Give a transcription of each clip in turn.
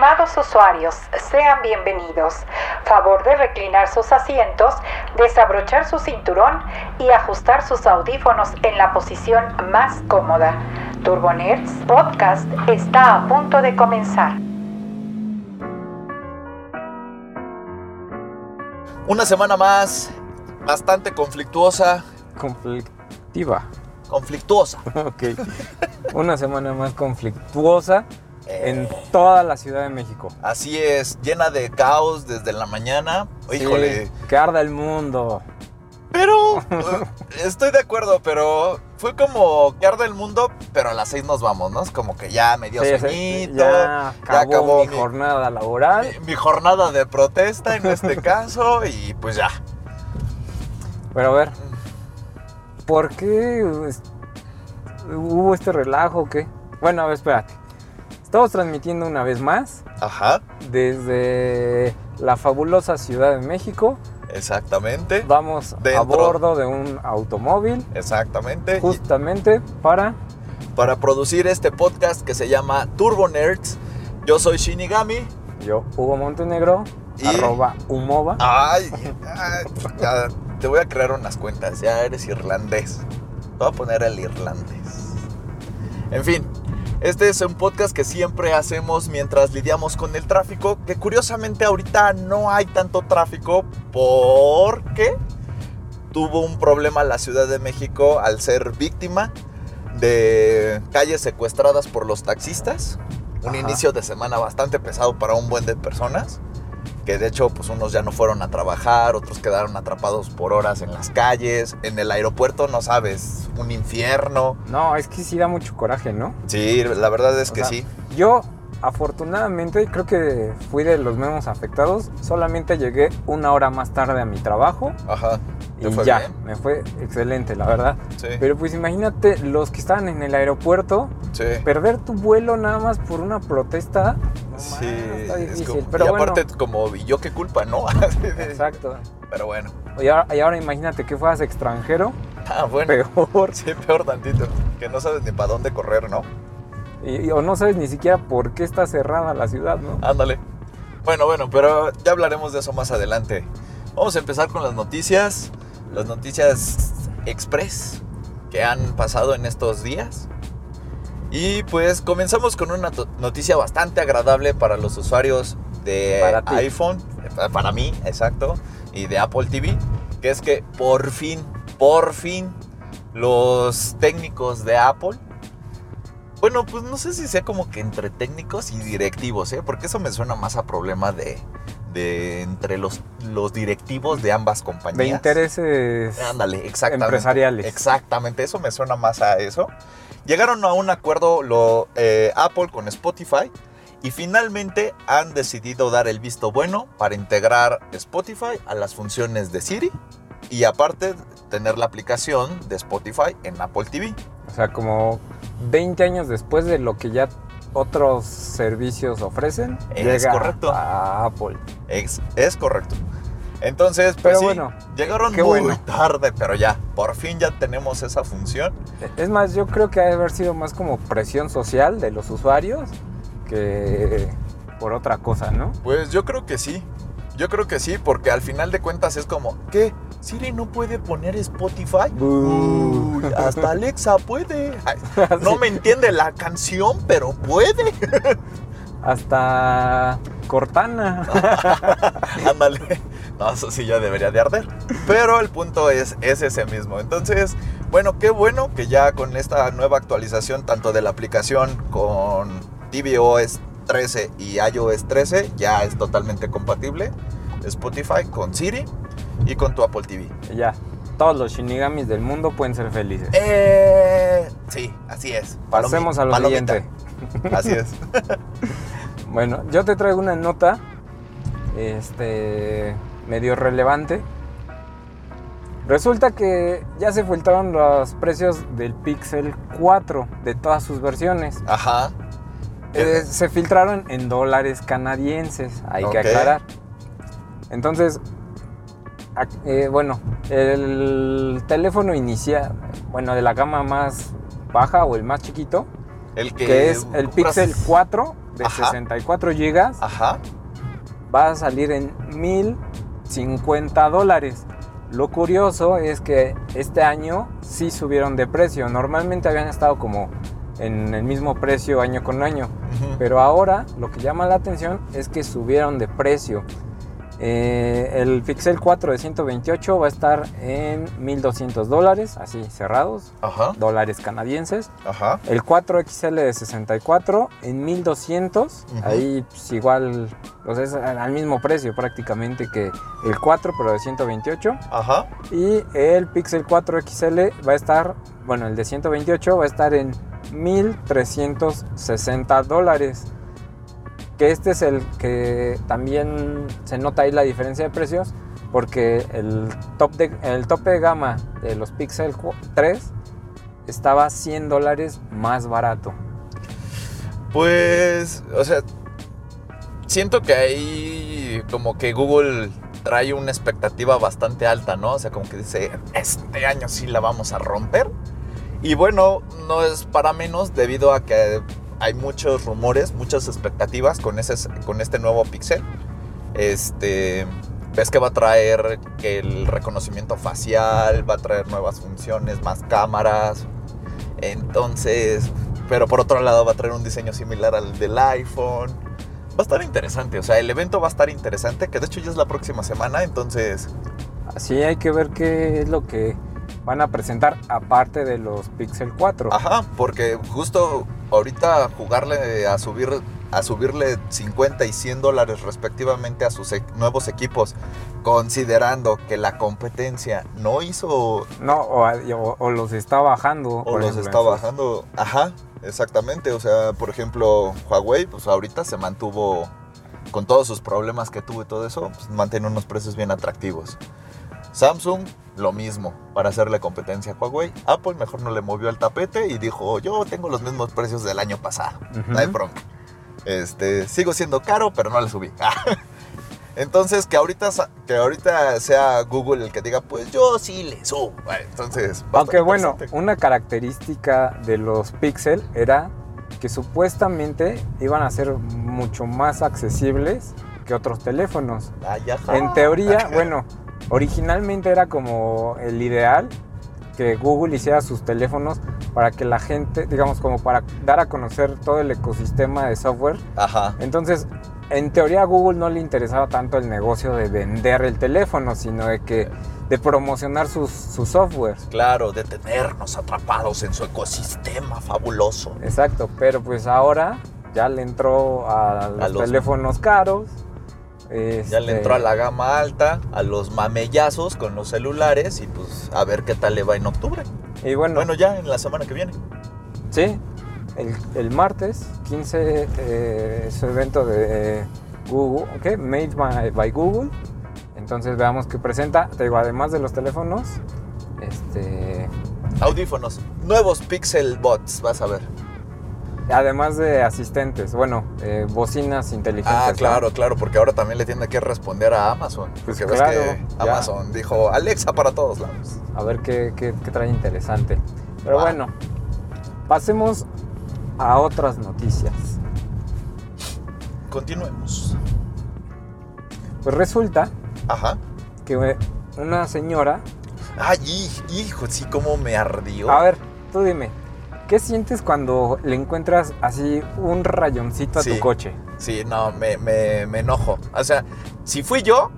Estimados usuarios, sean bienvenidos. Favor de reclinar sus asientos, desabrochar su cinturón y ajustar sus audífonos en la posición más cómoda. Turbonerds Podcast está a punto de comenzar. Una semana más, bastante conflictuosa. Conflictiva. Conflictuosa. Ok. Una semana más conflictuosa en toda la Ciudad de México. Así es, llena de caos desde la mañana. Híjole. Sí, que arda el mundo. Pero eh, estoy de acuerdo, pero fue como que arde el mundo, pero a las seis nos vamos, ¿no? Es como que ya me dio Sí, sueñito, ya acabó, mi, mi- jornada laboral. mi- mi jornada de protesta en este caso y pues ya. Pero a ver, ¿por qué es- hubo este relajo o qué? Bueno, a ver, espérate. Estamos transmitiendo una vez más Ajá, desde la fabulosa Ciudad de México. exactamente. Vamos Dentro. a bordo de un automóvil Exactamente. Justamente para para producir este podcast que se llama Turbo Nerds, yo soy Shinigami. yo, Hugo Montenegro, Y- arroba Humova. Ay, ay, ya, te voy a crear unas cuentas, ya eres irlandés. Te voy a poner el irlandés. En fin, este es un podcast que siempre hacemos mientras lidiamos con el tráfico, que curiosamente ahorita no hay tanto tráfico porque tuvo un problema la Ciudad de México al ser víctima de calles secuestradas por los taxistas. Un Ajá. inicio de semana bastante pesado para un buen de personas que de hecho pues unos ya no fueron a trabajar, otros quedaron atrapados por horas en las calles, en el aeropuerto no sabes, un infierno. No, es que sí da mucho coraje, ¿no? Sí, la verdad es O que sea, sí. Yo, afortunadamente, creo que fui de los menos afectados. Solamente llegué una hora más tarde a mi trabajo Ajá. ¿Te y fue ya, bien? me fue excelente, la verdad. Sí. Pero pues imagínate los que estaban en el aeropuerto, sí. perder tu vuelo nada más por una protesta. no Sí, más, está es difícil. como- pero y bueno, aparte como, ¿y yo qué culpa, no? exacto. Pero bueno. Y ahora, y ahora imagínate que fueras extranjero, Ah, bueno. peor. Sí, peor tantito. Que no sabes ni para dónde correr, ¿no? Y, y- o no sabes ni siquiera por qué está cerrada la ciudad, ¿no? Ándale. Bueno, bueno, pero ya hablaremos de eso más adelante. Vamos a empezar con las noticias. Las noticias express que han pasado en estos días. Y pues comenzamos con una noticia bastante agradable para los usuarios de Para iPhone, eh, para mí, exacto, y de Apple TV, que es que por fin, por fin, los técnicos de Apple bueno, pues no sé si sea como que entre técnicos y directivos, ¿eh? Porque eso me suena más a problema de, de entre los, los directivos de ambas compañías. De intereses Ándale, exactamente. empresariales. Exactamente, eso me suena más a eso. Llegaron a un acuerdo lo, eh, Apple con Spotify y finalmente han decidido dar el visto bueno para integrar Spotify a las funciones de Siri y aparte tener la aplicación de Spotify en Apple TV. O sea, como 20 años después de lo que ya otros servicios ofrecen, Es llega correcto. a Apple. Es, es correcto. Entonces, pues Pero sí, bueno, llegaron muy bueno. tarde, pero ya, por fin ya tenemos esa función. Es más, yo creo que ha de haber sido más como presión social de los usuarios que por otra cosa, ¿no? Pues yo creo que sí. Yo creo que sí, porque al final de cuentas es como, ¿qué? ¿Siri no puede poner Spotify? Uy, hasta Alexa puede. Ay, no me entiende la canción, pero puede. Hasta Cortana. Ándale. No, eso sí ya debería de arder. Pero el punto es, es ese mismo. Entonces, bueno, qué bueno que ya con esta nueva actualización, tanto de la aplicación con tvOS 13 y iOS 13, ya es totalmente compatible. Spotify con Siri y con tu Apple TV. ya, todos los shinigamis del mundo pueden ser felices. Eh, sí, así es. Palomi- Pasemos a lo palomita. siguiente. Así es. Bueno, yo te traigo una nota este medio relevante. Resulta que ya se filtraron los precios del Pixel 4 de todas sus versiones. Ajá. Eh, se filtraron en dólares canadienses, hay que aclarar. Entonces, eh, bueno, el teléfono inicial, bueno, de la gama más baja o el más chiquito, El que, que es el Pixel 4 de Ajá. 64 GB, Ajá. va a salir en 1050 dólares. Lo curioso es que este año sí subieron de precio. Normalmente habían estado como en el mismo precio año con año. Pero ahora lo que llama la atención es que subieron de precio. Eh, el Pixel 4 de 128 va a estar en 1200 dólares, así cerrados, Ajá. dólares canadienses. Ajá. El 4XL de 64 en 1200, Ujú. ahí pues, igual, es al mismo precio prácticamente que el 4, pero de 128. Ajá. Y el Pixel 4 XL va a estar, bueno, el de 128 va a estar en 1360 dólares. Que este es el que también se nota ahí la diferencia de precios, porque el, top de, el tope de gama de los Pixel 3 estaba 100 dólares más barato. Pues, o sea, siento que ahí como que Google trae una expectativa bastante alta, ¿no? O sea, como que dice, este año sí la vamos a romper. Y bueno, no es para menos debido a que hay muchos rumores, muchas expectativas con, ese, con este nuevo Pixel. Este, ves que va a traer el reconocimiento facial, va a traer nuevas funciones, más cámaras. Entonces, pero por otro lado va a traer un diseño similar al del iPhone. Va a estar interesante, o sea, el evento va a estar interesante, que de hecho ya es la próxima semana, entonces, Así hay que ver qué es lo que van a presentar aparte de los Pixel 4. ajá, porque justo ahorita jugarle a subir a subirle 50 y 100 dólares respectivamente a sus e- nuevos equipos, considerando que la competencia no hizo No, o, o- o los está bajando. o los ejemplo, está bajando. Ajá, exactamente. O sea, por ejemplo, Huawei, pues ahorita se mantuvo con todos sus problemas que tuvo y todo eso, pues, mantiene unos precios bien atractivos. Samsung, lo mismo, para hacerle competencia a Huawei. Apple mejor no le movió el tapete y dijo, yo tengo los mismos precios del año pasado. No hay bronca. Este, sigo siendo caro, pero no le subí. Entonces, que ahorita, que ahorita sea Google el que diga, pues yo sí le subo. Vale, Entonces, Aunque bueno, una característica de los Pixel era que supuestamente iban a ser mucho más accesibles que otros teléfonos. Ajá. En teoría, bueno, originalmente era como el ideal que Google hiciera sus teléfonos para que la gente, digamos, como para dar a conocer todo el ecosistema de software. Ajá. Entonces, en teoría a Google no le interesaba tanto el negocio de vender el teléfono, sino de que de promocionar sus, sus softwares. Claro, de tenernos atrapados en su ecosistema fabuloso. Exacto, pero pues ahora ya le entró a los, los- teléfonos caros. Ya este, le entró a la gama alta, a los mamellazos con los celulares y pues a ver qué tal le va en octubre. Y bueno, Bueno, ya en la semana que viene. sí, el, el martes 15 eh, es su evento de Google, ¿ok? Made by, by Google. Entonces veamos qué presenta. Te digo, además de los teléfonos, este, Audífonos, nuevos Pixel Bots, vas a ver. Además de asistentes, bueno, eh, bocinas inteligentes. Ah, ¿no? claro, claro, porque ahora también le tiene que responder a Amazon. Pues Porque ves claro, que ya. Amazon dijo Alexa para todos lados. A ver qué, qué- qué trae interesante. Pero bueno, pasemos a otras noticias. Continuemos. Pues resulta Ajá. que una señora... Ay, hij- hijo, sí, cómo me ardió. A ver, tú dime, ¿qué sientes cuando le encuentras así un rayoncito a Sí. tu coche? Sí, no, me, me, me enojo. O sea, si fui yo,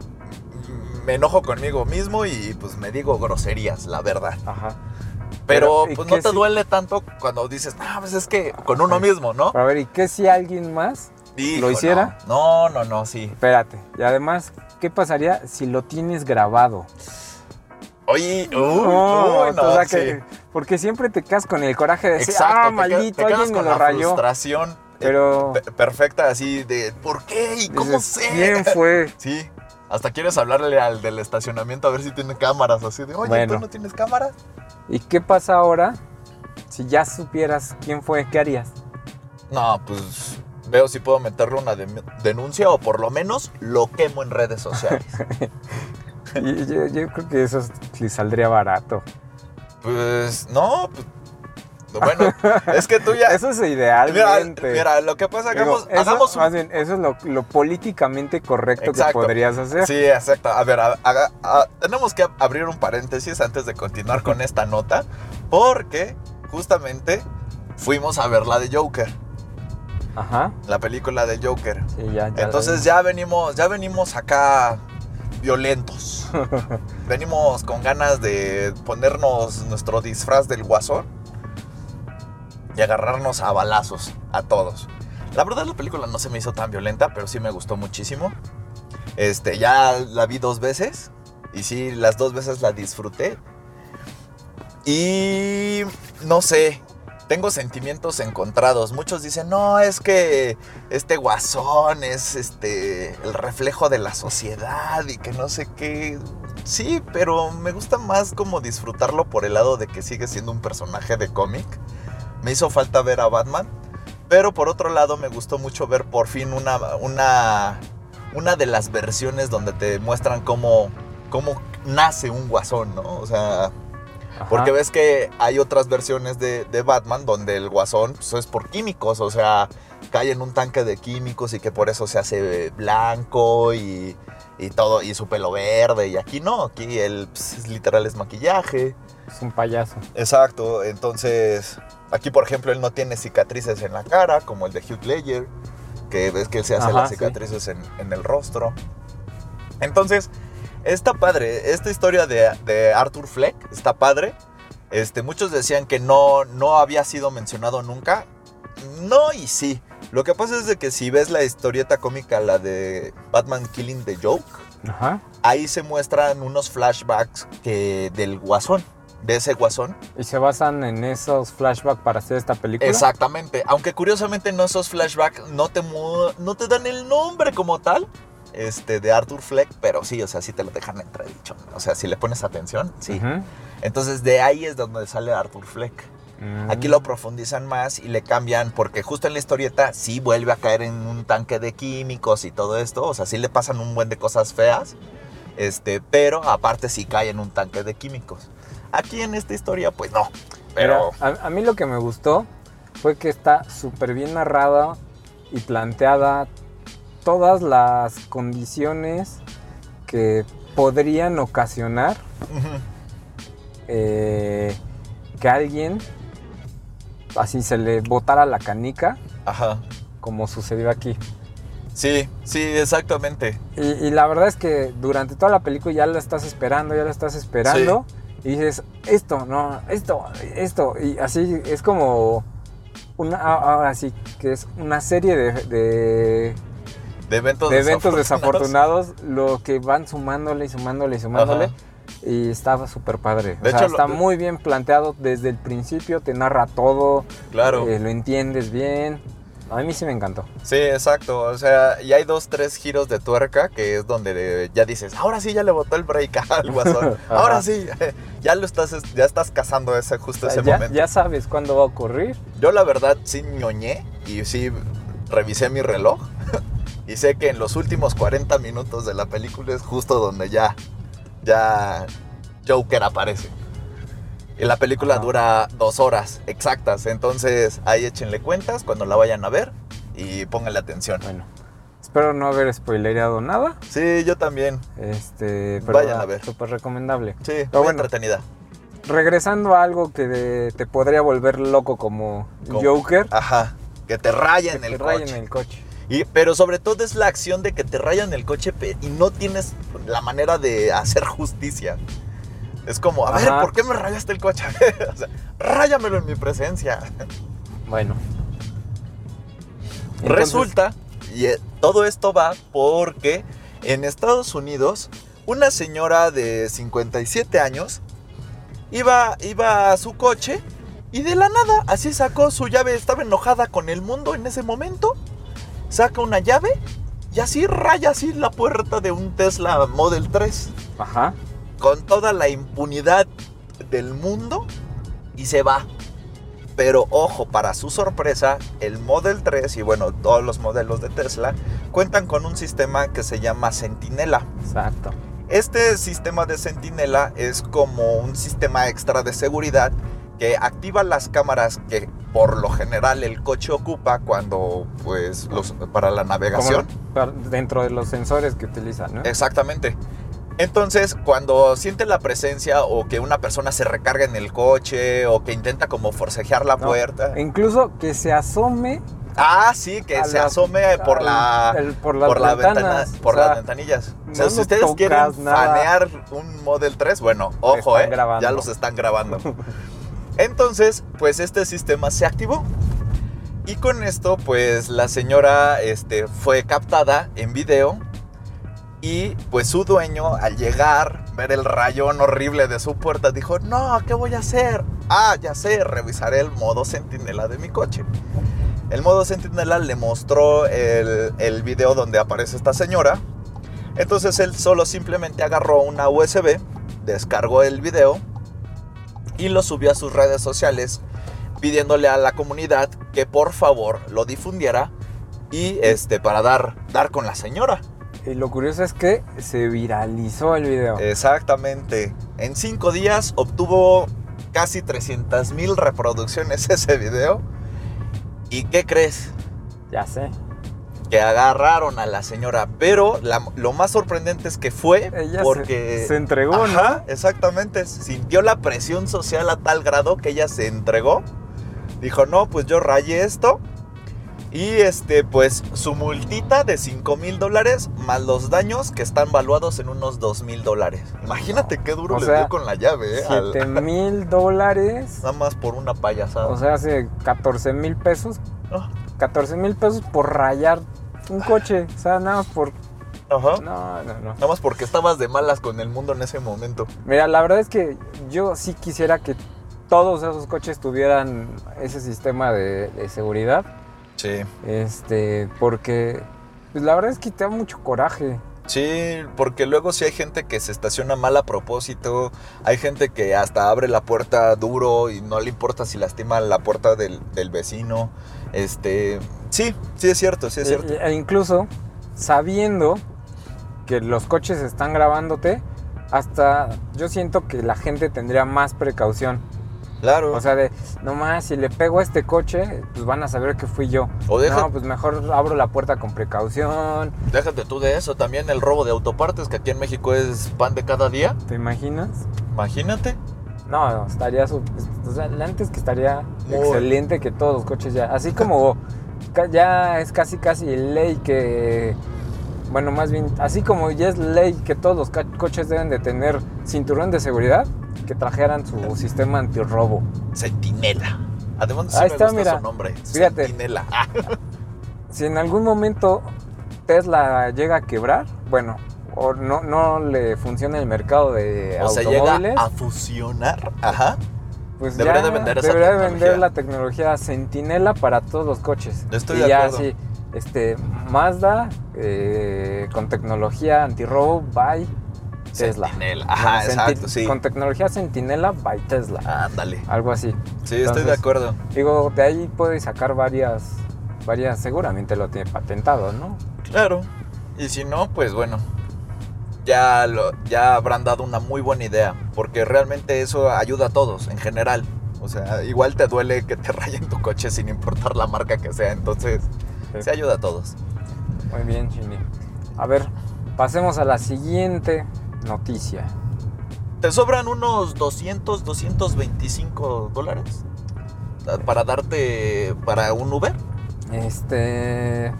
me enojo conmigo mismo y pues me digo groserías, la verdad. Ajá. Pero, Pero, ¿y pues no te si- duele tanto cuando dices, ah, pues es que con uno mismo, ¿no? A ver, ¿y qué si alguien más? Hijo, ¿Lo hiciera? No, no, no, no, sí. Espérate. Y además, ¿qué pasaría si lo tienes grabado? Oye, uy, No, uy, no, o sea sí. que- porque siempre te quedas con el coraje de decir, Exacto, ah, te maldito, te alguien me con lo la rayó. frustración eh, Pero pe- perfecta así de, ¿por qué? ¿Y cómo sé? ¿quién fue? Sí, hasta quieres hablarle al del estacionamiento a ver si tiene cámaras, así de, oye, Bueno. ¿tú no tienes cámaras? ¿Y qué pasa ahora si ya supieras quién fue? ¿Qué harías? No, pues veo si puedo meterle una de- denuncia o por lo menos lo quemo en redes sociales. Yo, yo creo que eso sí saldría barato. pues no, pues, Bueno, es que tú ya... Eso es Mira, idealmente. mira, lo que pasa, Digo, hagamos, eso, hagamos un- más bien, eso es lo, lo políticamente correcto Exacto. que podrías hacer. Sí, exacto. A ver, a- a- a- tenemos que abrir un paréntesis antes de continuar con esta nota, porque justamente fuimos a ver la de Joker, Ajá. la película de Joker. Sí, ya, ya. Entonces ya venimos, ya venimos acá violentos. venimos con ganas de ponernos nuestro disfraz del guasón y agarrarnos a balazos a todos. La verdad la película no se me hizo tan violenta, pero sí me gustó muchísimo. Este, ya la vi dos veces y sí, las dos veces la disfruté. Y no sé, tengo sentimientos encontrados. Muchos dicen, no, es que este guasón es este el reflejo de la sociedad y que no sé qué. Sí, pero me gusta más como disfrutarlo por el lado de que sigue siendo un personaje de cómic. Me hizo falta ver a Batman. Pero por otro lado me gustó mucho ver por fin una, una, una de las versiones donde te muestran cómo, cómo nace un guasón, ¿no? O sea, Ajá. porque ves que hay otras versiones de, de Batman donde el guasón pues, es por químicos, o sea, cae en un tanque de químicos y que por eso se hace blanco y, y todo, y su pelo verde. Y aquí no, aquí él pues, es literal es maquillaje. Es un payaso. Exacto, entonces aquí por ejemplo él no tiene cicatrices en la cara como el de Hugh Ledger, que ves que él se hace Ajá, las sí. cicatrices en, en el rostro. Entonces, está padre, esta historia de, de Arthur Fleck está padre. Este, muchos decían que no, no había sido mencionado nunca. No y sí. Lo que pasa es de que si ves la historieta cómica, la de Batman Killing the Joke, Ajá. ahí se muestran unos flashbacks que del guasón, de ese guasón. Y se basan en esos flashbacks para hacer esta película. Exactamente. Aunque curiosamente en esos flashbacks no te, no te dan el nombre como tal este, de Arthur Fleck, pero sí, o sea, sí te lo dejan entredicho. O sea, si le pones atención, sí. Entonces de ahí es donde sale Arthur Fleck. Mm. Aquí lo profundizan más y le cambian, porque justo en la historieta sí vuelve a caer en un tanque de químicos y todo esto. O sea, sí le pasan un buen de cosas feas. Este, pero aparte sí cae en un tanque de químicos. Aquí en esta historia, pues no. Pero. Mira, a, a mí lo que me gustó fue que está súper bien narrada y planteada todas las condiciones que podrían ocasionar eh, que alguien así se le botara la canica Ajá. como sucedió aquí. Sí, sí, exactamente. Y, y la verdad es que durante toda la película ya la estás esperando, ya la estás esperando. Y dices, esto, no, esto, esto. Y así es como una, ahora sí, que es una serie de, de, De eventos, de eventos desafortunados. desafortunados, lo que van sumándole y sumándole y sumándole. Ajá. Y estaba súper padre. De o sea, hecho, está lo- muy bien planteado desde el principio, te narra todo, Claro. eh, lo entiendes bien. A mí sí me encantó. Sí, exacto. O sea, y hay dos, tres giros de tuerca que es donde ya dices, ahora sí ya le botó el break al guasón. Ahora sí, ya lo estás, ya estás cazando ese, justo O sea, ese ya, momento. ya sabes cuándo va a ocurrir. Yo la verdad sí ñoñé y sí revisé mi reloj. y sé que en los últimos 40 minutos de la película es justo donde ya, ya Joker aparece. Y la película Ajá. dura dos horas exactas. Entonces ahí échenle cuentas cuando la vayan a ver y pónganle atención. Bueno, espero no haber spoilereado nada. Sí, yo también. Este, pero Vayan va, a ver. Súper recomendable. Sí, Pero bueno. entretenida. Regresando a algo que de- te podría volver loco como Como- Joker. Ajá. Que te rayen que el te rayen coche. el coche. Y, pero sobre todo es la acción de que te rayan el coche y no tienes la manera de hacer justicia. Es como, a ver, Ajá. ¿por qué me rayaste el coche? o sea, ráyamelo en mi presencia. Bueno. Entonces, Resulta, y eh, todo esto va porque en Estados Unidos una señora de 57 años iba, iba a su coche y de la nada así sacó su llave, estaba enojada con el mundo en ese momento, saca una llave y así raya así la puerta de un Tesla Model 3 Ajá. con toda la impunidad del mundo y se va. Pero ojo, para su sorpresa, el Model 3 y bueno, todos los modelos de Tesla cuentan con un sistema que se llama Sentinela. Exacto. Este sistema de Sentinela es como un sistema extra de seguridad que activa las cámaras que por lo general el coche ocupa cuando, pues, los, para la navegación. Como dentro de los sensores que utilizan, ¿no? Exactamente. Entonces, cuando siente la presencia o que una persona se recarga en el coche o que intenta como forcejear la No, puerta. Incluso que se asome Ah, sí, que se la- asome por la el- por las por la ventana, por o sea, las ventanillas. O sea, no si ustedes quieren nada. fanear un Model 3, bueno, ojo, eh, grabando. ya los están grabando. Entonces, pues este sistema se activó. Y con esto, pues la señora este, fue captada en video. Y pues su dueño, al llegar, ver el rayón horrible de su puerta, dijo, no, ¿qué voy a hacer? Ah, ya sé, revisaré el modo centinela de mi coche. El modo centinela le mostró el video donde aparece esta señora. Entonces él solo simplemente agarró una USB, descargó el video y lo subió a sus redes sociales pidiéndole a la comunidad que por favor lo difundiera y este para dar dar con la señora. Y lo curioso es que se viralizó el video. Exactamente. En cinco días obtuvo casi 300 mil reproducciones ese video. ¿Y qué crees? Ya sé. Que agarraron a la señora. Pero la- lo más sorprendente es que fue Ella porque... se, entregó, Ajá, exactamente. Sintió la presión social a tal grado que ella se entregó. Dijo, no, pues yo rayé esto. Y este, pues su multita de 5 mil dólares más los daños que están valuados en unos 2 mil dólares. Imagínate qué duro O le sea, dio con la llave, ¿eh? ¿no? Al- 7 mil dólares. nada más por una payasada. O sea, hace 14 mil pesos. Ah, 14 mil pesos por rayar un coche. O sea, nada más por. Ajá. No, no, no. Nada más porque estabas de malas con el mundo en ese momento. Mira, la verdad es que yo sí quisiera que todos esos coches tuvieran ese sistema de, de seguridad. Sí. Este, porque pues la verdad es que te da mucho coraje. Sí, porque luego sí hay gente que se estaciona mal a propósito, hay gente que hasta abre la puerta duro y no le importa si lastima la puerta del, del vecino. Este, sí, sí es cierto, sí es cierto. E, e incluso sabiendo que los coches están grabándote, hasta yo siento que la gente tendría más precaución. Claro. O sea, de, no más, si le pego a este coche, pues van a saber que fui yo. O deja- No, pues mejor abro la puerta con precaución. Déjate tú de eso, también el robo de autopartes que aquí en México es pan de cada día. ¿Te imaginas? Imagínate. No, no, estaría su- o sea, antes que estaría Muy- excelente que todos los coches ya, así como ya es casi casi ley que bueno, más bien, así como ya es ley que todos los coches deben de tener cinturón de seguridad, que trajeran su sistema antirrobo. Centinela. Además, sí Ahí me está, gusta mira. su nombre. Fíjate. Centinela. Ah, Si en algún momento Tesla llega a quebrar, bueno, o no, no le funciona el mercado de o sea, automóviles, llega a fusionar. Ajá. pues debería ya de vender esa debería de tecnología. vender la tecnología Sentinela para todos los coches. Estoy y de ya acuerdo. así, este, Mazda eh, con tecnología antirrobo by Tesla. Sentinela. Ajá, Senti- exacto, sí. Con tecnología Sentinela by Tesla. Ándale. Algo así. Sí, estoy de acuerdo. Digo, de ahí puedes sacar varias, varias, seguramente lo tiene patentado, ¿no? Claro. Y si no, pues bueno. Ya, lo, ya habrán dado una muy buena idea. Porque realmente eso ayuda a todos, en general. O sea, igual te duele que te rayen tu coche sin importar la marca que sea. Entonces, Sí. se ayuda a todos. Muy bien, Chini. A ver, pasemos a la siguiente noticia. ¿Te sobran unos 200, 225 dólares? Para darte para un Uber? Este,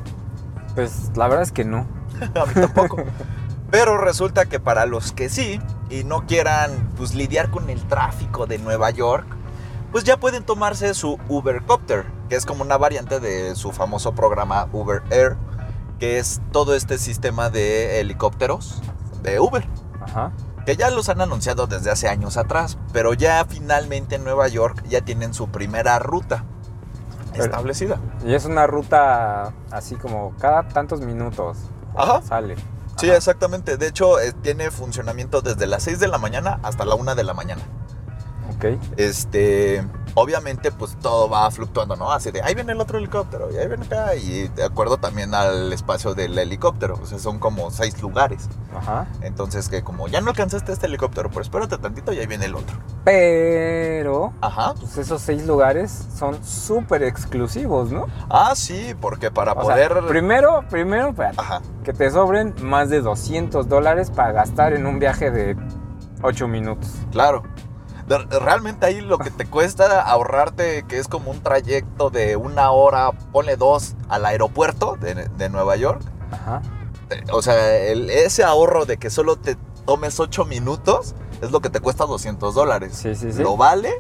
pues la verdad es que no. a mí tampoco. Pero resulta que para los que sí y no quieran pues lidiar con el tráfico de Nueva York, pues ya pueden tomarse su Ubercopter, que es como una variante de su famoso programa Uber Air, que es todo este sistema de helicópteros de Uber, Ajá. que ya los han anunciado desde hace años atrás, pero ya finalmente en Nueva York ya tienen su primera ruta Pero- establecida. Y es una ruta así como cada tantos minutos Ajá. sale. Sí, Ajá. exactamente. De hecho, eh, tiene funcionamiento desde las 6 de la mañana hasta la 1 de la mañana. Ok. Este, obviamente pues todo va fluctuando, ¿no? Así de ahí viene el otro helicóptero y ahí viene acá y de acuerdo también al espacio del helicóptero, o sea, son como seis lugares. Ajá. Entonces que como ya no alcanzaste este helicóptero, pero espérate tantito y ahí viene el otro. Pero Ajá. pues esos seis lugares son súper exclusivos, ¿no? Ah, sí, porque para O sea, poder... primero, primero, espérate, Ajá. que te sobren más de 200 dólares para gastar en un viaje de 8 minutos. Claro. De- Realmente ahí lo que te cuesta ahorrarte, que es como un trayecto de una hora, ponle dos, al aeropuerto de, de Nueva York. Ajá. Eh, O sea, el- ese ahorro de que solo te tomes ocho minutos es lo que te cuesta 200 dólares. Sí, sí, sí. ¿Lo vale?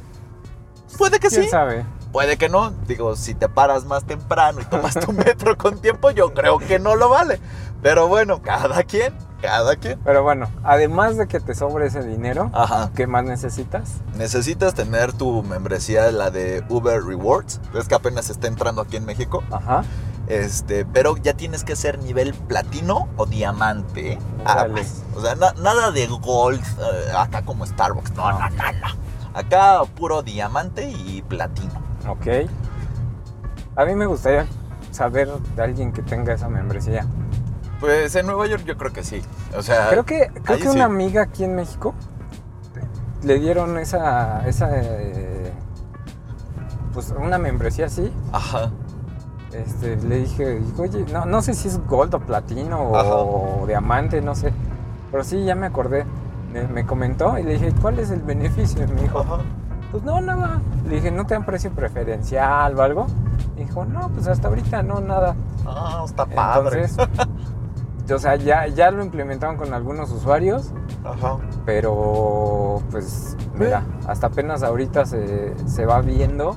Puede que ¿Quién sí, sabe? puede que no. Digo, si te paras más temprano y tomas tu metro con tiempo, yo creo que no lo vale. Pero bueno, cada quien, cada quien. Pero bueno, además de que te sobre ese dinero, Ajá. ¿qué más necesitas? Necesitas tener tu membresía, la de Uber Rewards. Ves que apenas está entrando aquí en México. Ajá. Este, pero ya tienes que ser nivel platino o diamante. Órale. Aguas. O sea, na- nada de gold, eh, acá como Starbucks. No, no, no, no. Acá puro diamante y platino. Ok. A mí me gustaría saber de alguien que tenga esa membresía. Pues en Nueva York yo creo que sí. O sea, Creo que, creo que sí. una amiga aquí en México le dieron esa, esa eh, pues una membresía así. Ajá. Este, le dije, oye, no, no sé si es gold o platino o, diamante, no sé. Pero sí, ya me acordé. Me, me comentó y le dije, ¿cuál es el beneficio? Y me dijo, Ajá. pues no, nada. Le dije, ¿no te dan precio preferencial o algo? Y dijo, no, pues hasta ahorita no, nada. Ah, está padre. Entonces, o sea, ya, ya lo implementaron con algunos usuarios, Ajá. pero pues mira, hasta apenas ahorita se, se va viendo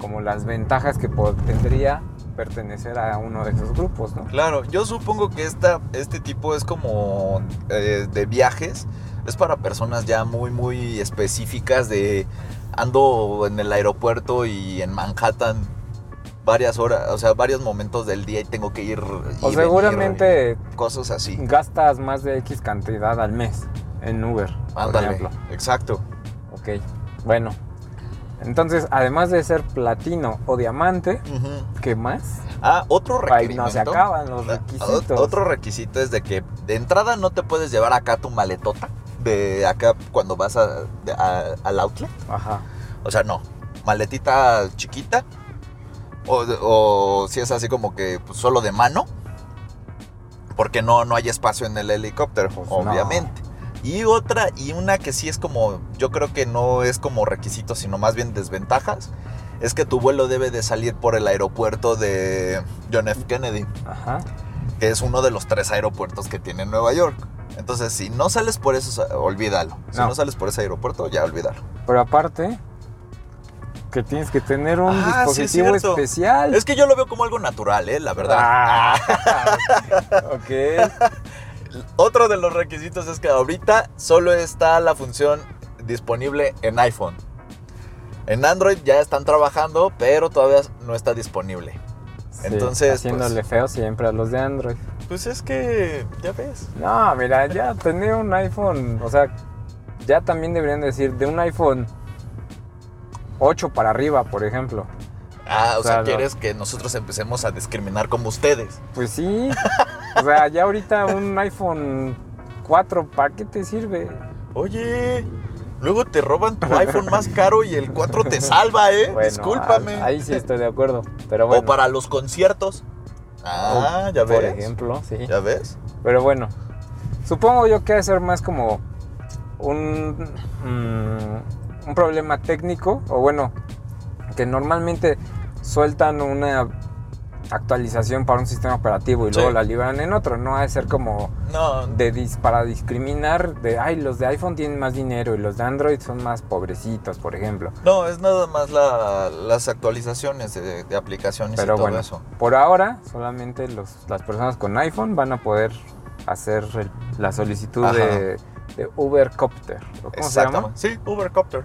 como las ventajas que tendría pertenecer a uno de esos grupos, ¿no? Claro, yo supongo que esta, este tipo es como eh, de viajes, es para personas ya muy, muy específicas de ando en el aeropuerto y en Manhattan varias horas, o sea, varios momentos del día y tengo que ir. y O seguramente cosas así. gastas más de X cantidad al mes en Uber, por Ándale, ejemplo. exacto. Ok, bueno. Entonces, además de ser platino o diamante. ¿qué más? Ah, otro requisito. no se acaban los Ah, requisitos. ot- Otro requisito es de que de entrada no te puedes llevar acá tu maletota de acá cuando vas a- de- a- al outlet. Ajá. O sea, no. Maletita chiquita. O, o si es así como que pues, solo de mano. Porque no, no hay espacio en el helicóptero, Pues no. obviamente. Y otra, y una que sí es como, yo creo que no es como requisito, sino más bien desventajas, es que tu vuelo debe de salir por el aeropuerto de John F. Kennedy, Ajá. que es uno de los tres aeropuertos que tiene Nueva York. Entonces, si no sales por eso, olvídalo. Si No. no sales por ese aeropuerto, ya olvídalo. Pero aparte, que tienes que tener un Ah, sí, es dispositivo especial. Es que yo lo veo como algo natural, ¿eh? La verdad. Ah, ok. Otro de los requisitos es que ahorita solo está la función disponible en iPhone. En Android ya están trabajando, pero todavía no está disponible. Sí, Entonces, Haciéndole pues- feo siempre a los de Android. Pues es que, ya ves. No, mira, ya tener un iPhone, o sea, ya también deberían decir de un iPhone 8 para arriba, por ejemplo. Ah, o sea, quieres que nosotros empecemos a discriminar como ustedes. Pues sí. O sea, ya ahorita un iPhone 4, ¿para qué te sirve? Oye, luego te roban tu iPhone más caro y el 4 te salva, ¿eh? Bueno, Discúlpame. Ahí, ahí sí estoy de acuerdo. Pero bueno. O para los conciertos. Ah, ya ves. Por ejemplo, sí. ¿Ya ves? Pero bueno, supongo yo que debe ser más como un, mm, un problema técnico, o bueno, que normalmente sueltan una actualización para un sistema operativo y Sí. luego la liberan en otro, no ha de ser como No, de dis- para discriminar de, ay, los de iPhone tienen más dinero y los de Android son más pobrecitos, por ejemplo. No, es nada más la- las actualizaciones de, de aplicaciones Pero y todo bueno, eso. por ahora solamente los- las personas con iPhone van a poder hacer el- la solicitud Ajá. de, de Ubercopter. ¿o ¿Cómo se llama? Exactamente. Sí, Ubercopter.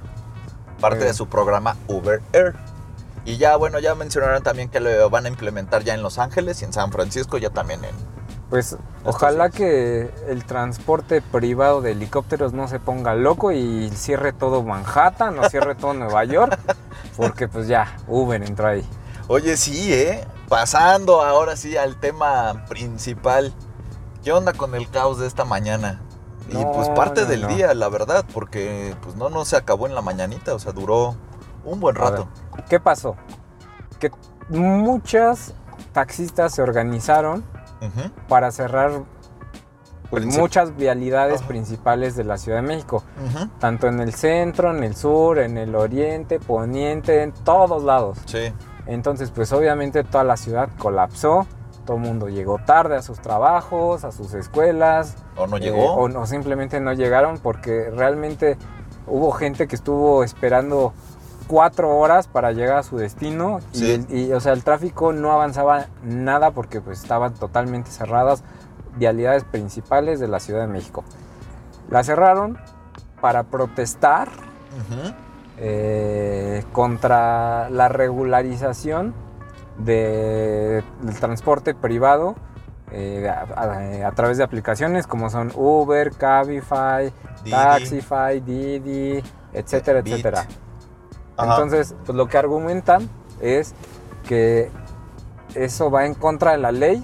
Parte de su programa Uber Air. Y ya, bueno, ya mencionaron también que lo van a implementar ya en Los Ángeles y en San Francisco, ya también en... Pues ojalá que el transporte privado de helicópteros no se ponga loco y cierre todo Manhattan o cierre todo Nueva York porque pues ya, Uber entró ahí. Oye, sí, ¿eh? Pasando ahora sí al tema principal. ¿Qué onda con el caos de esta mañana? Y pues parte no, del no. día, la verdad, porque pues no, no se acabó en la mañanita, o sea, duró un buen rato. ver, ¿Qué pasó? Que muchas taxistas se organizaron para cerrar pues, muchas vialidades principales de la Ciudad de México, tanto en el centro, en el sur, en el oriente, poniente, en todos lados. Sí, Entonces, pues obviamente toda la ciudad colapsó, todo el mundo llegó tarde a sus trabajos, a sus escuelas, o no eh, llegó. o, no, simplemente no llegaron porque realmente hubo gente que estuvo esperando cuatro horas para llegar a su destino y, Sí. el- y, o sea, el tráfico no avanzaba nada porque pues estaban totalmente cerradas vialidades principales de la Ciudad de México. La cerraron para protestar eh, contra la regularización de- del transporte privado eh, a, a- a través de aplicaciones como son Uber, Cabify, Didi. Taxify, Didi, etcétera, Bit. etcétera. Ajá. Entonces, pues lo que argumentan es que eso va en contra de la ley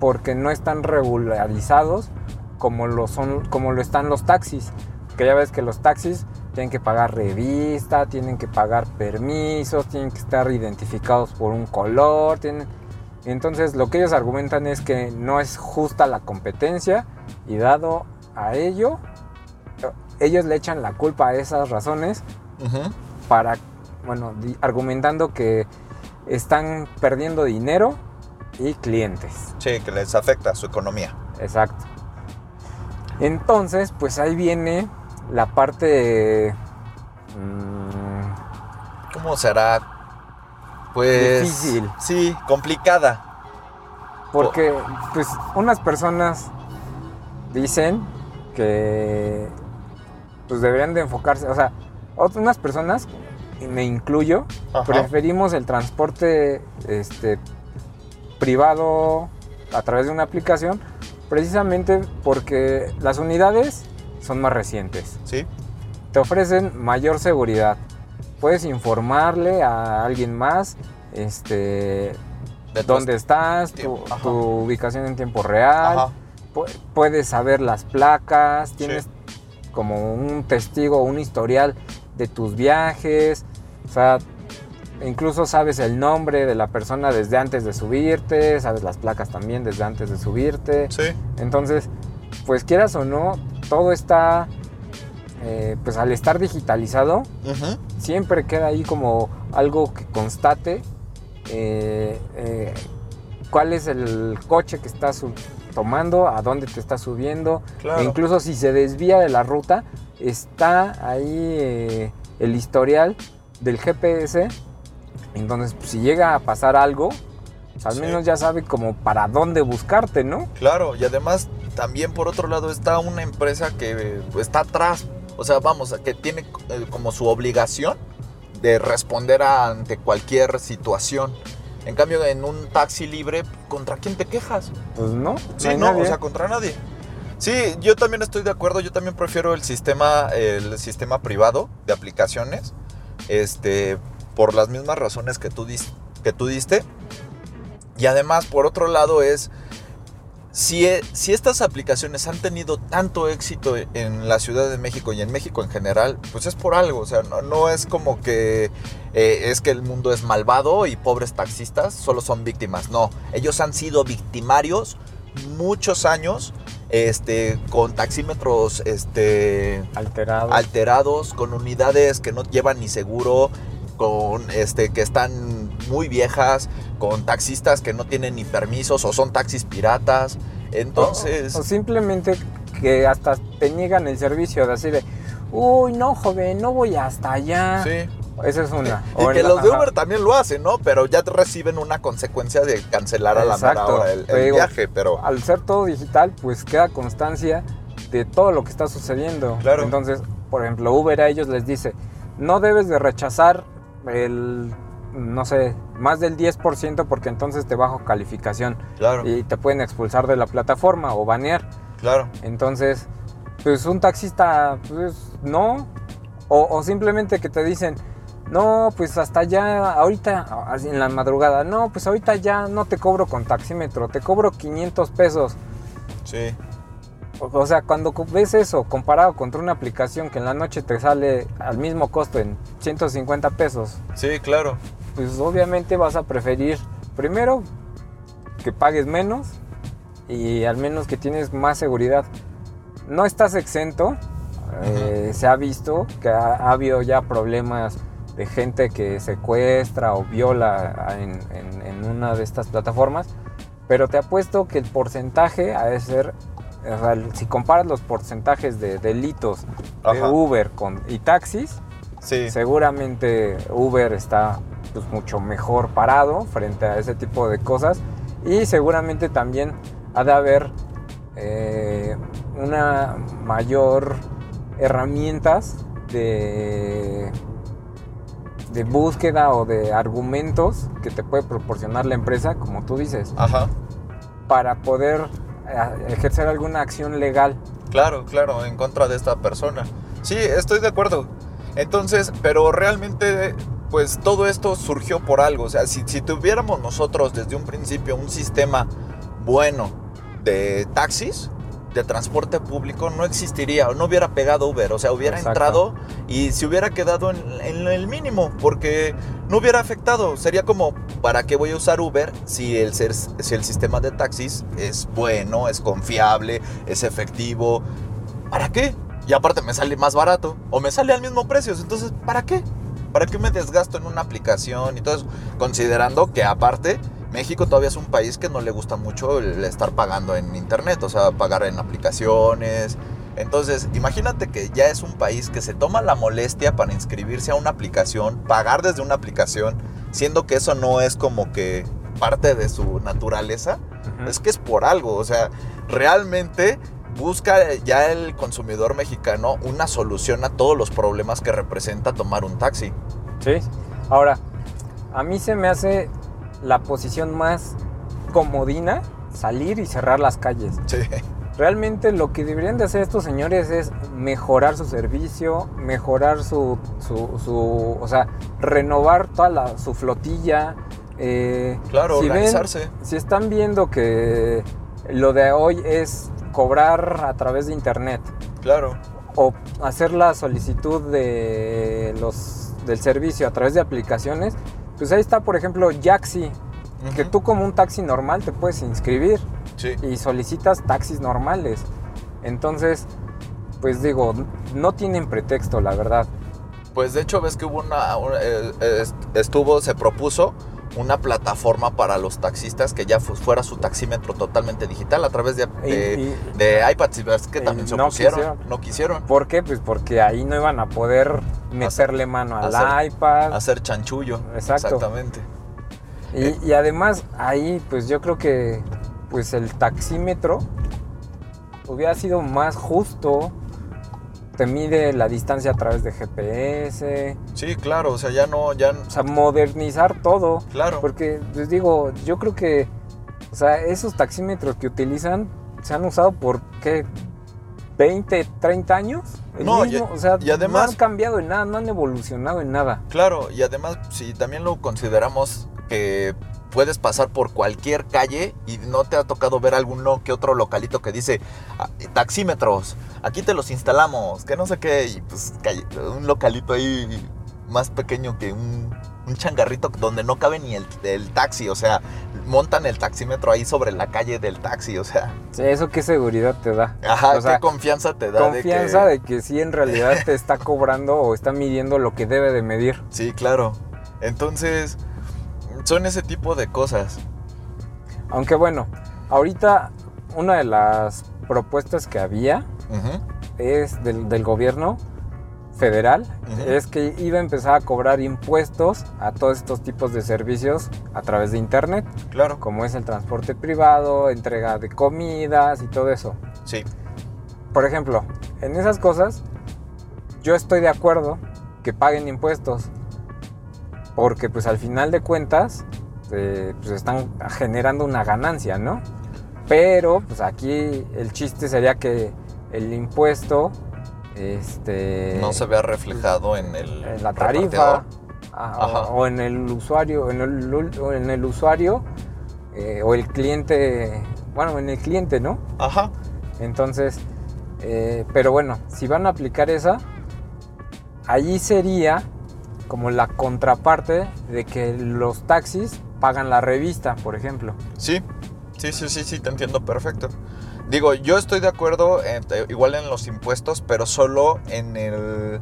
porque no están regularizados como lo son como lo están los taxis. Que ya ves que los taxis tienen que pagar revista, tienen que pagar permisos, tienen que estar identificados por un color, tienen entonces lo que ellos argumentan es que no es justa la competencia y dado a ello ellos le echan la culpa a esas razones para, bueno, argumentando que están perdiendo dinero y clientes. Sí, que les afecta su economía. Exacto. Entonces, pues ahí viene la parte... mm, ¿Cómo será? Pues. Difícil. Sí, complicada. porque, pues, unas personas dicen que pues deberían de enfocarse, o sea, unas personas, y me incluyo, Ajá. preferimos el transporte este, privado a través de una aplicación precisamente porque las unidades son más recientes. Sí, Te ofrecen mayor seguridad. Puedes informarle a alguien más este, de dónde estás, tu, ubicación en tiempo real. Ajá. Puedes saber las placas, Sí. tienes como un testigo, un historial de tus viajes, o sea, incluso sabes el nombre de la persona desde antes de subirte, sabes las placas también desde antes de subirte. Sí, Entonces, pues quieras o no, todo está, eh, pues al estar digitalizado, siempre queda ahí como algo que constate eh, eh, cuál es el coche que estás tomando, a dónde te estás subiendo. Claro. E incluso si se desvía de la ruta, está ahí el historial del GPS. Entonces, pues, si llega a pasar algo, pues, al Sí. menos ya sabe como para dónde buscarte, ¿no? Claro, y además también por otro lado está una empresa que eh, está atrás, o sea, vamos, que tiene eh, como su obligación de responder ante cualquier situación. En cambio, en un taxi libre, ¿contra quién te quejas? Pues no, Sí, no, nadie. o sea, contra nadie. Sí, yo también estoy de acuerdo, yo también prefiero el sistema, el sistema privado de aplicaciones, este, por las mismas razones que tú, que tú diste. Y además, por otro lado, es, si, e- si estas aplicaciones han tenido tanto éxito en la Ciudad de México y en México en general, pues es por algo, o sea, no, no es como que eh, es que el mundo es malvado y pobres taxistas solo son víctimas, no, ellos han sido victimarios muchos años este, con taxímetros este, Alterado. alterados, con unidades que no llevan ni seguro, con este, que están muy viejas, con taxistas que no tienen ni permisos o son taxis piratas. Entonces, O, o simplemente que hasta te niegan el servicio de así de, uy, no, joven, no voy hasta allá. sí. Esa es una. Y O que la- los de. Uber también lo hacen, ¿no? Pero ya reciben una consecuencia de cancelar a la mera hora el, Te el digo, viaje, pero Al ser todo digital, pues queda constancia de todo lo que está sucediendo. Claro. Entonces, por ejemplo, Uber a ellos les dice, no debes de rechazar el, no sé, más del 10% porque entonces te bajo calificación claro, y te pueden expulsar de la plataforma o banear. claro. Entonces, pues un taxista, pues no. O, o simplemente que te dicen, No, pues hasta ya, ahorita, en la madrugada, no, pues ahorita ya no te cobro con taxímetro, te cobro 500 pesos. Sí. O, o sea, cuando ves eso comparado contra una aplicación que en la noche te sale al mismo costo en 150 pesos, Sí, claro. Pues obviamente vas a preferir primero que pagues menos y al menos que tienes más seguridad. No estás exento, eh, se ha visto que ha, ha habido ya problemas de gente que secuestra o viola en, en- en una de estas plataformas, pero te apuesto que el porcentaje ha de ser, o sea, el- si comparas los porcentajes de delitos de Ajá. Uber con, y taxis, Sí. Seguramente Uber está pues, mucho mejor parado frente a ese tipo de cosas y seguramente también ha de haber eh, una mayor herramientas de, de búsqueda o de argumentos que te puede proporcionar la empresa, como tú dices, Ajá. para poder eh, ejercer alguna acción legal. Claro, claro, en contra de esta persona. Sí, estoy de acuerdo. Entonces, pero realmente, pues todo esto surgió por algo. O sea, si, si tuviéramos nosotros desde un principio un sistema bueno de taxis, de transporte público, no existiría, o no hubiera pegado Uber. O sea, hubiera Exacto. entrado y se hubiera quedado en, en el mínimo, porque no hubiera afectado. Sería como, ¿para qué voy a usar Uber si el, si el sistema de taxis es bueno, es confiable, es efectivo? ¿Para qué? Y aparte me sale más barato o me sale al mismo precio. Entonces, ¿para qué? ¿Para qué me desgasto en una aplicación y todo eso? Considerando que aparte México todavía es un país que no le gusta mucho el estar pagando en internet, o sea, pagar en aplicaciones. Entonces, imagínate que ya es un país que se toma la molestia para inscribirse a una aplicación, pagar desde una aplicación, siendo que eso no es como que parte de su naturaleza. Es que es por algo, o sea, realmente busca ya el consumidor mexicano una solución a todos los problemas que representa tomar un taxi. Sí. Ahora, a mí se me hace la posición más comodina salir y cerrar las calles. Sí, Realmente lo que deberían de hacer estos señores es mejorar su servicio, mejorar su, su, su- o sea, renovar toda la- su flotilla. eh, claro, si ven- organizarse. si están viendo que lo de hoy es cobrar a través de internet, Claro, o hacer la solicitud de los, del servicio a través de aplicaciones, pues ahí está, por ejemplo, Yaxi, que tú como un taxi normal te puedes inscribir Sí, y solicitas taxis normales. Entonces, pues digo, no tienen pretexto, la verdad. pues de hecho ves que hubo una, una- eh, eh, estuvo, se propuso una plataforma para los taxistas que ya fu- fuera su taxímetro totalmente digital a través de, de, Y- y- de iPads que también se no opusieron, quisieron. no quisieron ¿Por qué? Pues porque ahí no iban a poder meterle mano al hacer- iPad. hacer chanchullo. Exacto. Exactamente. Y, y además ahí pues yo creo que pues el taxímetro hubiera sido más justo. Te mide la distancia a través de GPS. Sí, claro, o sea, ya no, ya, O sea, modernizar todo. claro. Porque les digo, yo creo que o sea, esos taxímetros que utilizan se han usado por ¿qué? 20, 30 años. El No, mismo, y- o sea, y además- no han cambiado en nada, no han evolucionado en nada. Claro, y además, si también lo consideramos que puedes pasar por cualquier calle y no te ha tocado ver alguno que otro localito que dice "Ah, taxímetros, aquí te los instalamos, que no sé qué, y pues un localito ahí más pequeño que un, un changarrito donde no cabe ni el, el taxi, o sea, montan el taxímetro ahí sobre la calle del taxi, o sea, Sí, ¿Eso qué seguridad te da? ajá, O sea, qué confianza te da Confianza de que... de que sí en realidad te está cobrando o está midiendo lo que debe de medir. Sí, claro. Entonces, son ese tipo de cosas. Aunque bueno, ahorita una de las propuestas que había es del, del gobierno federal es que iba a empezar a cobrar impuestos a todos estos tipos de servicios a través de internet, Claro. como es el transporte privado, entrega de comidas y todo eso. Sí. Por ejemplo, en esas cosas yo estoy de acuerdo que paguen impuestos, porque pues al final de cuentas eh, pues están generando una ganancia, ¿no? Pero pues aquí el chiste sería que el impuesto este, no se vea reflejado en el en la tarifa, a- Ajá. o, en el usuario, en el, o en el usuario eh, o el cliente, bueno, en el cliente, ¿no? Ajá. Entonces, eh, pero bueno, si van a aplicar esa, allí sería como la contraparte de que los taxis pagan la revista, por ejemplo. Sí, sí, sí, sí, sí, te entiendo perfecto. Digo, yo estoy de acuerdo en- eh, igual en los impuestos, pero solo en el,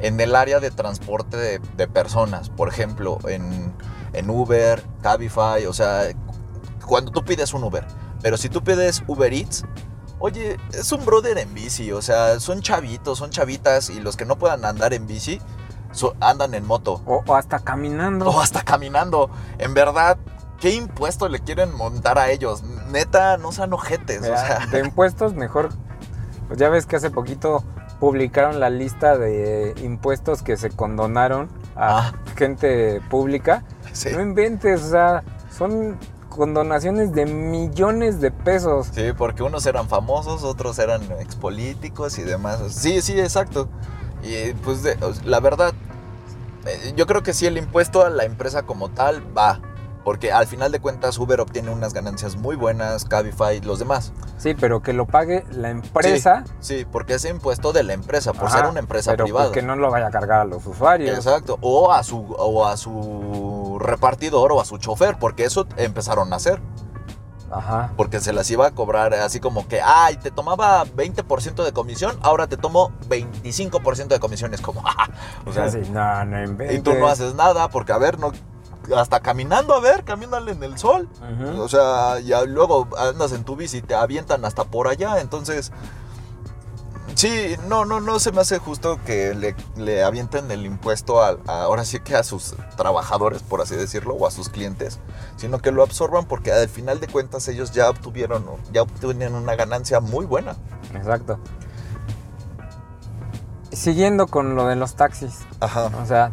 en el área de transporte de, de personas. Por ejemplo, en, en Uber, Cabify, o sea, cuando tú pides un Uber. Pero si tú pides Uber Eats, oye, es un brother en bici, o sea, son chavitos, son chavitas y los que no puedan andar en bici so- andan en moto. O, o hasta caminando. O hasta caminando. En verdad, ¿qué impuesto le quieren montar a ellos? Neta, no sean ojetes. Mira, o sea, de impuestos, mejor. Pues ya ves que hace poquito publicaron la lista de impuestos que se condonaron a Ah. gente pública. sí. No inventes, o sea, son condonaciones de millones de pesos. Sí, porque unos eran famosos, otros eran expolíticos y demás. Sí, sí, exacto. Y pues de- la verdad, eh, yo creo que sí el impuesto a la empresa como tal va. Porque al final de cuentas Uber obtiene unas ganancias muy buenas, Cabify, los demás. Sí, pero que lo pague la empresa. Sí, porque es impuesto de la empresa, por Ajá, ser una empresa pero privada. que no lo vaya a cargar a los usuarios. Exacto, o a su o a su repartidor o a su chofer, porque eso empezaron a hacer, Ajá. porque se las iba a cobrar así como que, ay, te tomaba 20% de comisión, ahora te tomo 25% de comisión, es como, "Ah", o sea, Sí, no, no inventes. y tú no haces nada, porque a ver, no hasta caminando, a ver, camínale en el sol. O sea, ya luego andas en tu bici y te avientan hasta por allá, entonces sí, no, no, no se me hace justo que le, le avienten el impuesto a, a- ahora sí que a sus trabajadores, por así decirlo, o a sus clientes, sino que lo absorban porque al final de cuentas ellos ya obtuvieron, ya obtuvieron una ganancia muy buena. Exacto. Siguiendo con lo de los taxis. Ajá. O sea,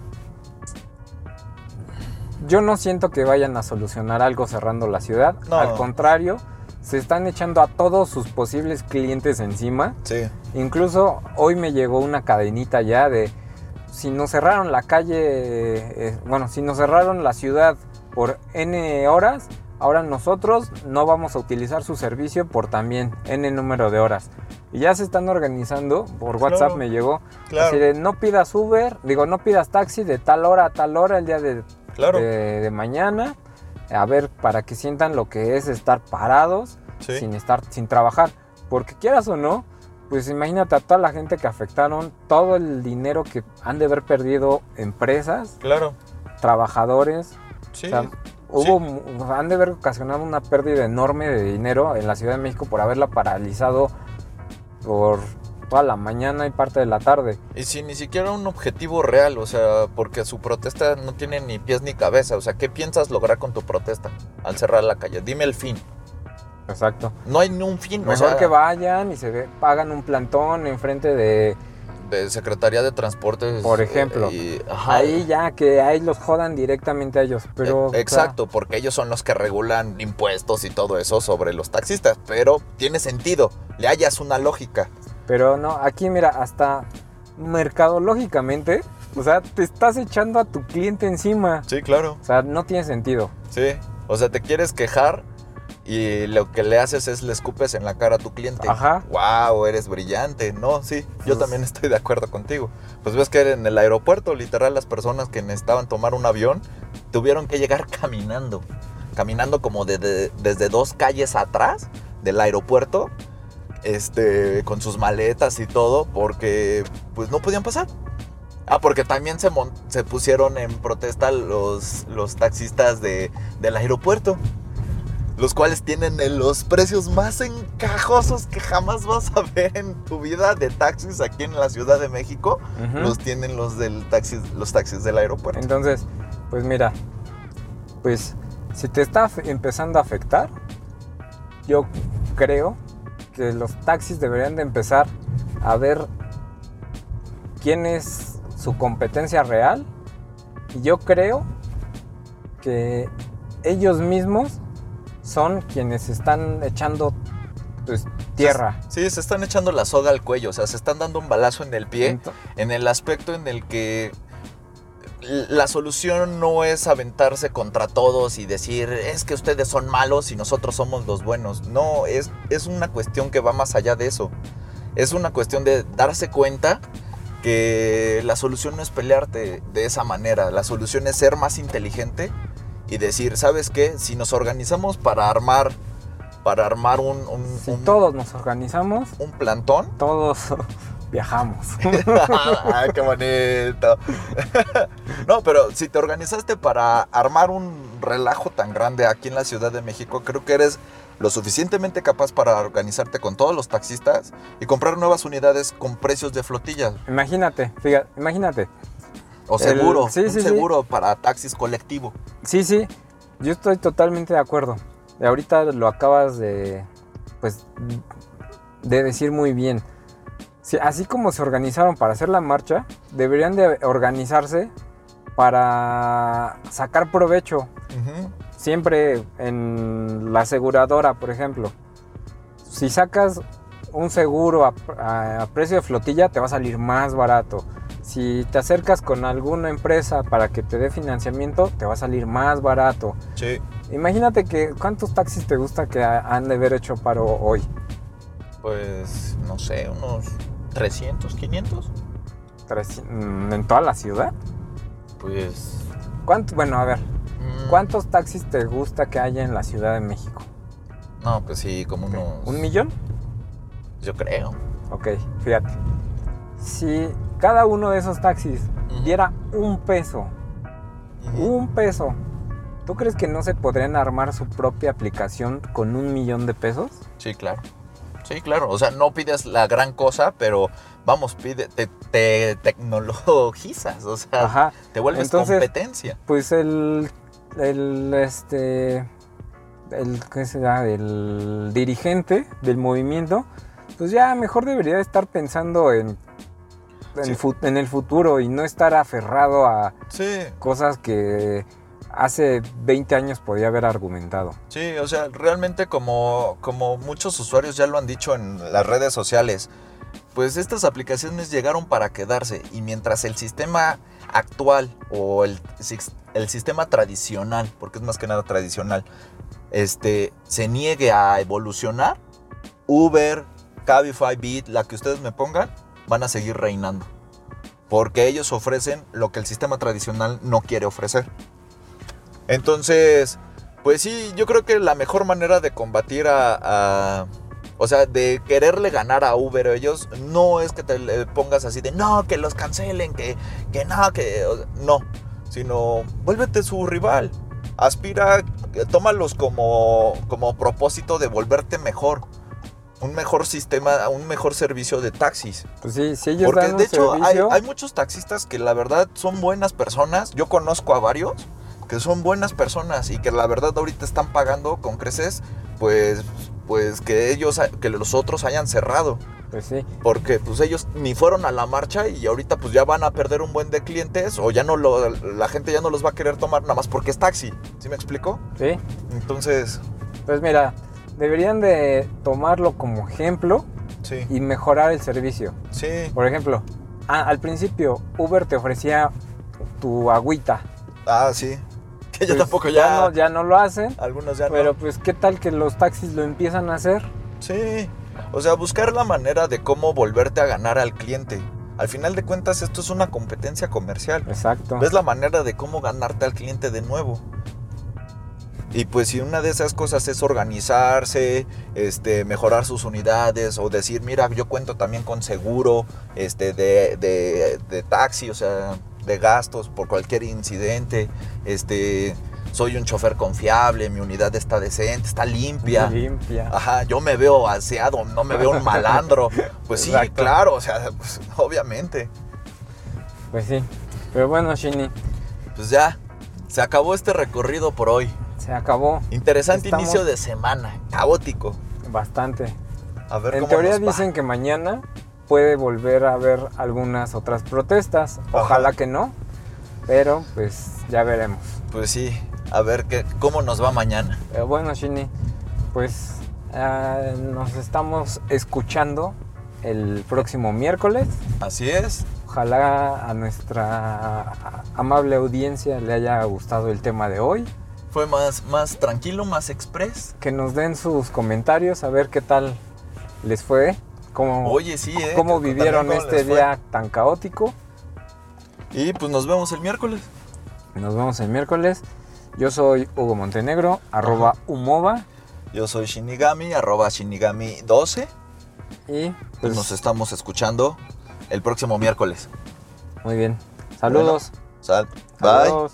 yo no siento que vayan a solucionar algo cerrando la ciudad. No. Al contrario, se están echando a todos sus posibles clientes encima. Sí, Incluso hoy me llegó una cadenita ya de si nos cerraron la calle, eh, bueno, si nos cerraron la ciudad por N horas, ahora nosotros no vamos a utilizar su servicio por también N número de horas. Y ya se están organizando, por Claro, WhatsApp me llegó, claro. así de no pidas Uber, digo, no pidas taxi de tal hora a tal hora el día de, claro. de- de mañana, a ver, para que sientan lo que es estar parados Sí. sin estar, sin trabajar. Porque quieras o no, pues imagínate a toda la gente que afectaron, todo el dinero que han de haber perdido empresas, Claro. trabajadores. Sí. O sea, hubo, han de haber ocasionado una pérdida enorme de dinero en la Ciudad de México por haberla paralizado por toda la mañana y parte de la tarde. Y sin ni siquiera un objetivo real, o sea, porque su protesta no tiene ni pies ni cabeza. O sea, ¿qué piensas lograr con tu protesta al cerrar la calle? Dime el fin. Exacto. No hay ni un fin. o Mejor sea, que vayan y se ve- pagan un plantón enfrente de de Secretaría de Transportes. Por ejemplo. y- ajá. ahí ya que ahí los jodan directamente a ellos. Pero Eh, o sea, Exacto, porque ellos son los que regulan impuestos y todo eso sobre los taxistas. Pero tiene sentido, le hallas una lógica. Pero no, aquí mira, hasta mercadológicamente, o sea, te estás echando a tu cliente encima. Sí, claro. O sea, no tiene sentido. Sí. O sea, te quieres quejar y lo que le haces es le escupes en la cara a tu cliente. Ajá. Wow, eres brillante. No, sí, yo Pues- también estoy de acuerdo contigo. Pues ves que en el aeropuerto, literal, las personas que necesitaban tomar un avión tuvieron que llegar caminando. Caminando como de- de- desde dos calles atrás del aeropuerto. Este, con sus maletas y todo, porque pues no podían pasar. Ah, porque también se, se pusieron en protesta los, los taxistas de, del aeropuerto. Los cuales tienen los precios más encajosos que jamás vas a ver en tu vida de taxis aquí en la Ciudad de México. Los tienen los del taxis, los taxis del aeropuerto. Entonces, pues mira, pues si te está empezando a afectar, yo creo que los taxis deberían de empezar a ver quién es su competencia real. Y yo creo que ellos mismos son quienes están echando pues, tierra. Sí, se están echando la soga al cuello, o sea, se están dando un balazo en el pie. En el aspecto en el que la solución no es aventarse contra todos y decir, es que ustedes son malos y nosotros somos los buenos. No, es, es una cuestión que va más allá de eso. Es una cuestión de darse cuenta que la solución no es pelearte de esa manera. La solución es ser más inteligente y decir, ¿sabes qué? Si nos organizamos para armar para armar un, un, Si un- todos nos organizamos, un plantón. todos viajamos. ¡Ay, qué bonito! no, pero si te organizaste para armar un relajo tan grande aquí en la Ciudad de México, creo que eres lo suficientemente capaz para organizarte con todos los taxistas y comprar nuevas unidades con precios de flotilla imagínate, fíjate, imagínate. o El- seguro, sí, un sí, sí. seguro para taxis colectivo. Sí, sí, yo estoy totalmente de acuerdo. Ahorita lo acabas de, pues, de decir muy bien. Sí, así como se organizaron para hacer la marcha, deberían de organizarse para sacar provecho. Siempre en la aseguradora, por ejemplo. Si sacas un seguro a, a- a precio de flotilla, te va a salir más barato. Si te acercas con alguna empresa para que te dé financiamiento, te va a salir más barato. Sí. Imagínate que cuántos taxis te gusta que ha- han de haber hecho paro hoy. Pues, no sé, unos 300, 500. Tres- mm, en toda la ciudad. Pues... ¿Cuánto? Bueno, a ver, mm, ¿cuántos taxis te gusta que haya en la Ciudad de México? No, pues sí, como unos... ¿Un millón? Yo creo. Ok, fíjate. Si cada uno de esos taxis diera un peso, un peso, ¿tú crees que no se podrían armar su propia aplicación con un millón de pesos? Sí, claro. Sí, claro. O sea, no pides la gran cosa, pero vamos, pide, te, te tecnologizas. O sea, Ajá. te vuelves Entonces- competencia. Pues el, el, este, el, ¿qué será? El dirigente del movimiento, pues ya mejor debería de estar pensando en, en, Sí. fu- en el futuro y no estar aferrado a Sí, cosas que hace 20 años podía haber argumentado. sí. O sea, realmente como, como muchos usuarios ya lo han dicho en las redes sociales, pues estas aplicaciones llegaron para quedarse. Y mientras el sistema actual o el, el sistema tradicional, porque es más que nada tradicional, este, se niegue a evolucionar, Uber, Cabify, Bit, la que ustedes me pongan, van a seguir reinando. Porque ellos ofrecen lo que el sistema tradicional no quiere ofrecer. Entonces, pues sí, yo creo que la mejor manera de combatir a, a- o sea, de quererle ganar a Uber ellos, no es que te pongas así de, no, que los cancelen, que, que no, que no, sino vuélvete su rival. Aspira, tómalos como, como propósito de volverte mejor. Un mejor sistema, un mejor servicio de taxis. Pues sí, si ellos Porque dan un de hecho hay, hay muchos taxistas que la verdad son buenas personas. Yo conozco a varios que son buenas personas y que la verdad ahorita están pagando con creces, pues, pues que ellos, que los otros hayan cerrado. pues sí. Porque pues ellos ni fueron a la marcha y ahorita pues ya van a perder un buen de clientes o ya no lo, la gente ya no los va a querer tomar nada más porque es taxi. ¿Sí me explico? Sí, Entonces, pues mira, deberían de tomarlo como ejemplo sí, y mejorar el servicio. sí. Por ejemplo, a- al principio Uber te ofrecía tu agüita. Ah, sí. Que yo Pues, tampoco ya, no, ya no lo hacen, algunos ya no. pero pues qué tal que los taxis lo empiezan a hacer. Sí, o sea, buscar la manera de cómo volverte a ganar al cliente. Al final de cuentas, esto es una competencia comercial. Exacto. Ves la manera de cómo ganarte al cliente de nuevo. Y pues si una de esas cosas es organizarse, este, mejorar sus unidades o decir, mira, yo cuento también con seguro este, de, de- de taxi, o sea, de gastos por cualquier incidente, este, soy un chofer confiable, mi unidad está decente, está limpia. Limpia. Ajá, yo me veo aseado, no me veo un malandro. Pues sí, Exacto. claro, o sea, pues, obviamente. Pues sí. Pero bueno, Shini, Pues ya, se acabó este recorrido por hoy. se acabó Interesante Estamos- inicio de semana, caótico. bastante. A ver En cómo teoría nos va. dicen que mañana puede volver a haber algunas otras protestas. Ojalá Ajá. que no. Pero pues ya veremos. Pues sí, a ver qué, cómo nos va mañana. Pero bueno, Shini, pues ah, nos estamos escuchando el próximo miércoles. Así es. Ojalá a nuestra amable audiencia le haya gustado el tema de hoy. Fue más, más tranquilo, más express. Que nos den sus comentarios a ver qué tal les fue. Cómo, Oye, sí, ¿eh? cómo vivieron este día tan caótico. Y pues nos vemos el miércoles. Nos vemos el miércoles. Yo soy Hugo Montenegro, arroba Umova. Yo soy Shinigami, arroba Shinigami12. Y Pues pues, nos estamos escuchando el próximo miércoles. muy bien. Saludos. Sal. Bye. Saludos.